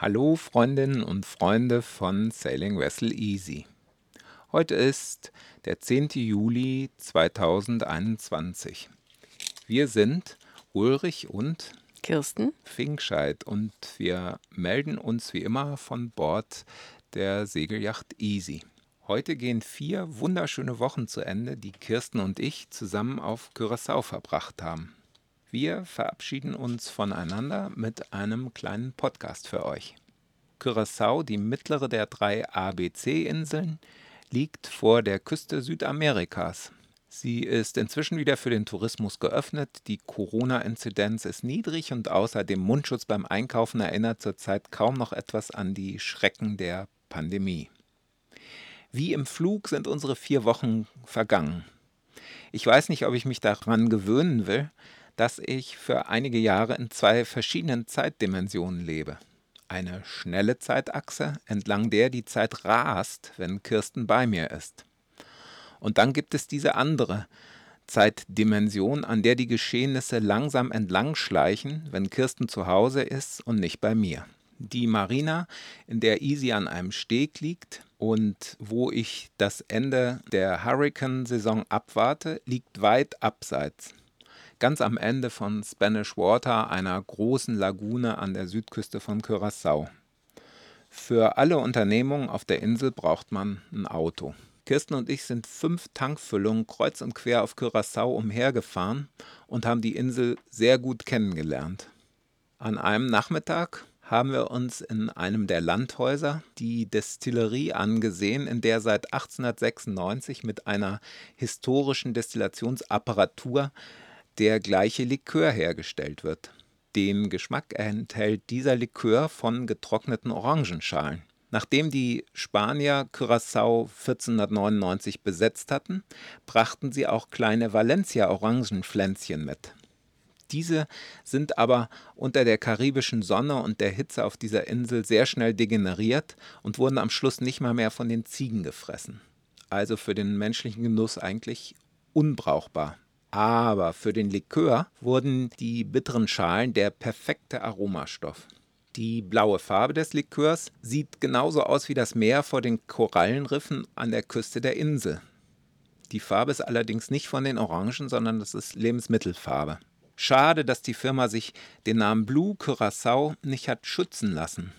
Hallo Freundinnen und Freunde von Sailing Vessel Easy. Heute ist der 10. Juli 2021. Wir sind Ulrich und Kirsten Finkscheid und wir melden uns wie immer von Bord der Segelyacht Easy. Heute gehen vier wunderschöne Wochen zu Ende, die Kirsten und ich zusammen auf Curaçao verbracht haben. Wir verabschieden uns voneinander mit einem kleinen Podcast für euch. Curaçao, die mittlere der drei ABC-Inseln, liegt vor der Küste Südamerikas. Sie ist inzwischen wieder für den Tourismus geöffnet, die Corona-Inzidenz ist niedrig und außer dem Mundschutz beim Einkaufen erinnert zurzeit kaum noch etwas an die Schrecken der Pandemie. Wie im Flug sind unsere vier Wochen vergangen. Ich weiß nicht, ob ich mich daran gewöhnen will, dass ich für einige Jahre in zwei verschiedenen Zeitdimensionen lebe. Eine schnelle Zeitachse, entlang der die Zeit rast, wenn Kirsten bei mir ist. Und dann gibt es diese andere Zeitdimension, an der die Geschehnisse langsam entlang schleichen, wenn Kirsten zu Hause ist und nicht bei mir. Die Marina, in der Easy an einem Steg liegt und wo ich das Ende der Hurricane-Saison abwarte, liegt weit abseits ganz am Ende von Spanish Water, einer großen Lagune an der Südküste von Curaçao. Für alle Unternehmungen auf der Insel braucht man ein Auto. Kirsten und ich sind fünf Tankfüllungen kreuz und quer auf Curaçao umhergefahren und haben die Insel sehr gut kennengelernt. An einem Nachmittag haben wir uns in einem der Landhäuser die Destillerie angesehen, in der seit 1896 mit einer historischen Destillationsapparatur der gleiche Likör hergestellt wird. Den Geschmack enthält dieser Likör von getrockneten Orangenschalen. Nachdem die Spanier Curaçao 1499 besetzt hatten, brachten sie auch kleine Valencia-Orangenpflänzchen mit. Diese sind aber unter der karibischen Sonne und der Hitze auf dieser Insel sehr schnell degeneriert und wurden am Schluss nicht mal mehr von den Ziegen gefressen. Also für den menschlichen Genuss eigentlich unbrauchbar. Aber für den Likör wurden die bitteren Schalen der perfekte Aromastoff. Die blaue Farbe des Likörs sieht genauso aus wie das Meer vor den Korallenriffen an der Küste der Insel. Die Farbe ist allerdings nicht von den Orangen, sondern das ist Lebensmittelfarbe. Schade, dass die Firma sich den Namen Blue Curaçao nicht hat schützen lassen.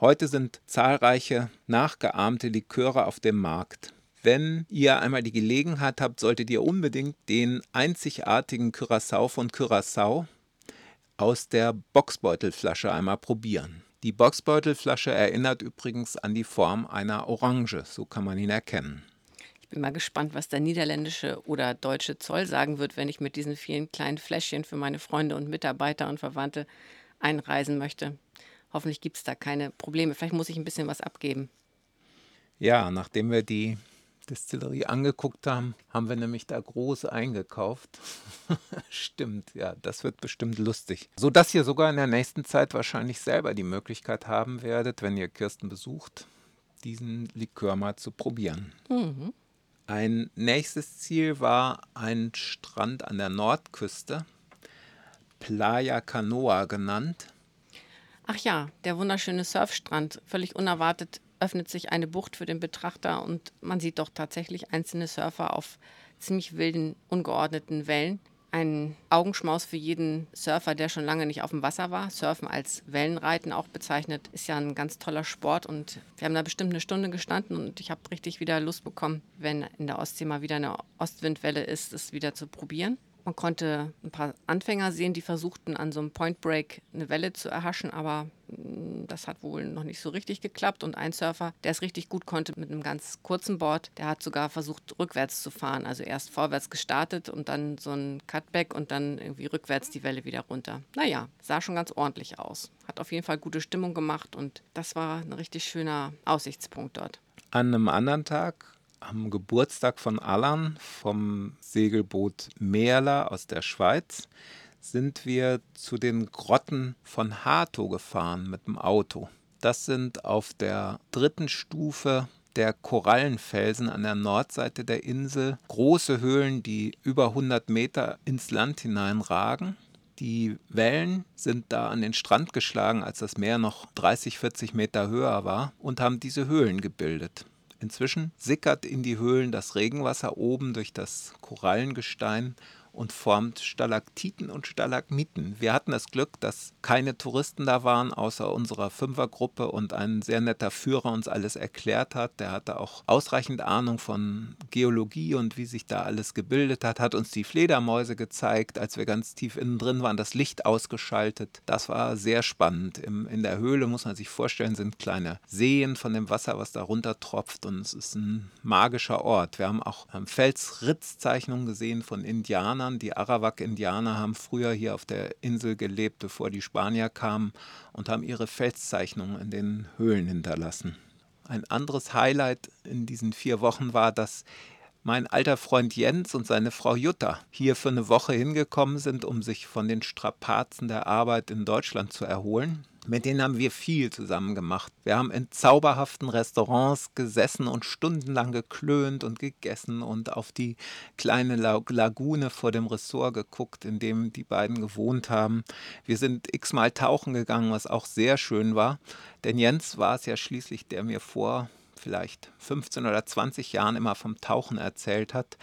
Heute sind zahlreiche nachgeahmte Liköre auf dem Markt. Wenn ihr einmal die Gelegenheit habt, solltet ihr unbedingt den einzigartigen Curaçao von Curaçao aus der Boxbeutelflasche einmal probieren. Die Boxbeutelflasche erinnert übrigens an die Form einer Orange, so kann man ihn erkennen. Ich bin mal gespannt, was der niederländische oder deutsche Zoll sagen wird, wenn ich mit diesen vielen kleinen Fläschchen für meine Freunde und Mitarbeiter und Verwandte einreisen möchte. Hoffentlich gibt es da keine Probleme. Vielleicht muss ich ein bisschen was abgeben. Ja, nachdem wir die Distillerie angeguckt haben, haben wir nämlich da groß eingekauft. Stimmt, ja, das wird bestimmt lustig. So dass ihr sogar in der nächsten Zeit wahrscheinlich selber die Möglichkeit haben werdet, wenn ihr Kirsten besucht, diesen Likör mal zu probieren. Mhm. Ein nächstes Ziel war ein Strand an der Nordküste, Playa Canoa genannt. Ach ja, der wunderschöne Surfstrand, völlig unerwartet öffnet sich eine Bucht für den Betrachter und man sieht doch tatsächlich einzelne Surfer auf ziemlich wilden, ungeordneten Wellen. Ein Augenschmaus für jeden Surfer, der schon lange nicht auf dem Wasser war. Surfen als Wellenreiten auch bezeichnet, ist ja ein ganz toller Sport und wir haben da bestimmt eine Stunde gestanden und ich habe richtig wieder Lust bekommen, wenn in der Ostsee mal wieder eine Ostwindwelle ist, es wieder zu probieren. Man konnte ein paar Anfänger sehen, die versuchten, an so einem Point Break eine Welle zu erhaschen, aber mm, das hat wohl noch nicht so richtig geklappt. Und ein Surfer, der es richtig gut konnte mit einem ganz kurzen Board, der hat sogar versucht, rückwärts zu fahren. Also erst vorwärts gestartet und dann so ein Cutback und dann irgendwie rückwärts die Welle wieder runter. Naja, sah schon ganz ordentlich aus. Hat auf jeden Fall gute Stimmung gemacht und das war ein richtig schöner Aussichtspunkt dort. An einem anderen Tag am Geburtstag von Alan vom Segelboot Merla aus der Schweiz sind wir zu den Grotten von Hato gefahren mit dem Auto. Das sind auf der dritten Stufe der Korallenfelsen an der Nordseite der Insel große Höhlen, die über 100 Meter ins Land hineinragen. Die Wellen sind da an den Strand geschlagen, als das Meer noch 30, 40 Meter höher war und haben diese Höhlen gebildet. Inzwischen sickert in die Höhlen das Regenwasser oben durch das Korallengestein und formt Stalaktiten und Stalagmiten. Wir hatten das Glück, dass keine Touristen da waren, außer unserer Fünfergruppe und ein sehr netter Führer uns alles erklärt hat. Der hatte auch ausreichend Ahnung von Geologie und wie sich da alles gebildet hat, hat uns die Fledermäuse gezeigt, als wir ganz tief innen drin waren, das Licht ausgeschaltet. Das war sehr spannend. Im, in der Höhle muss man sich vorstellen, sind kleine Seen von dem Wasser, was da runter tropft und es ist ein magischer Ort. Wir haben auch ähm, Felsritzzeichnungen gesehen von Indianern Indianern. Die Arawak-Indianer haben früher hier auf der Insel gelebt, bevor die Spanier kamen und haben ihre Felszeichnungen in den Höhlen hinterlassen. Ein anderes Highlight in diesen vier Wochen war, dass mein alter Freund Jens und seine Frau Jutta hier für eine Woche hingekommen sind, um sich von den Strapazen der Arbeit in Deutschland zu erholen. Mit denen haben wir viel zusammen gemacht. Wir haben in zauberhaften Restaurants gesessen und stundenlang geklönt und gegessen und auf die kleine Lagune vor dem Ressort geguckt, in dem die beiden gewohnt haben. Wir sind x-mal tauchen gegangen, was auch sehr schön war. Denn Jens war es ja schließlich, der mir vor vielleicht 15 oder 20 Jahren immer vom Tauchen erzählt hat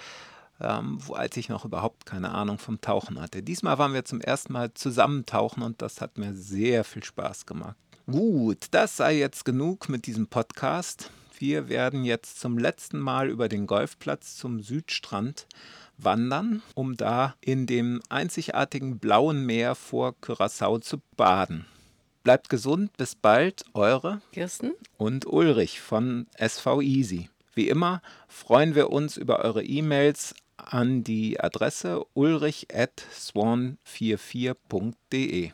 ähm, wo, als ich noch überhaupt keine Ahnung vom Tauchen hatte. Diesmal waren wir zum ersten Mal zusammen tauchen und das hat mir sehr viel Spaß gemacht. Gut, das sei jetzt genug mit diesem Podcast. Wir werden jetzt zum letzten Mal über den Golfplatz zum Südstrand wandern, um da in dem einzigartigen blauen Meer vor Curaçao zu baden. Bleibt gesund, bis bald, eure Kirsten und Ulrich von SV Easy. Wie immer freuen wir uns über eure E-Mails an die Adresse ulrich.swan44.de.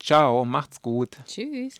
Ciao, macht's gut. Tschüss.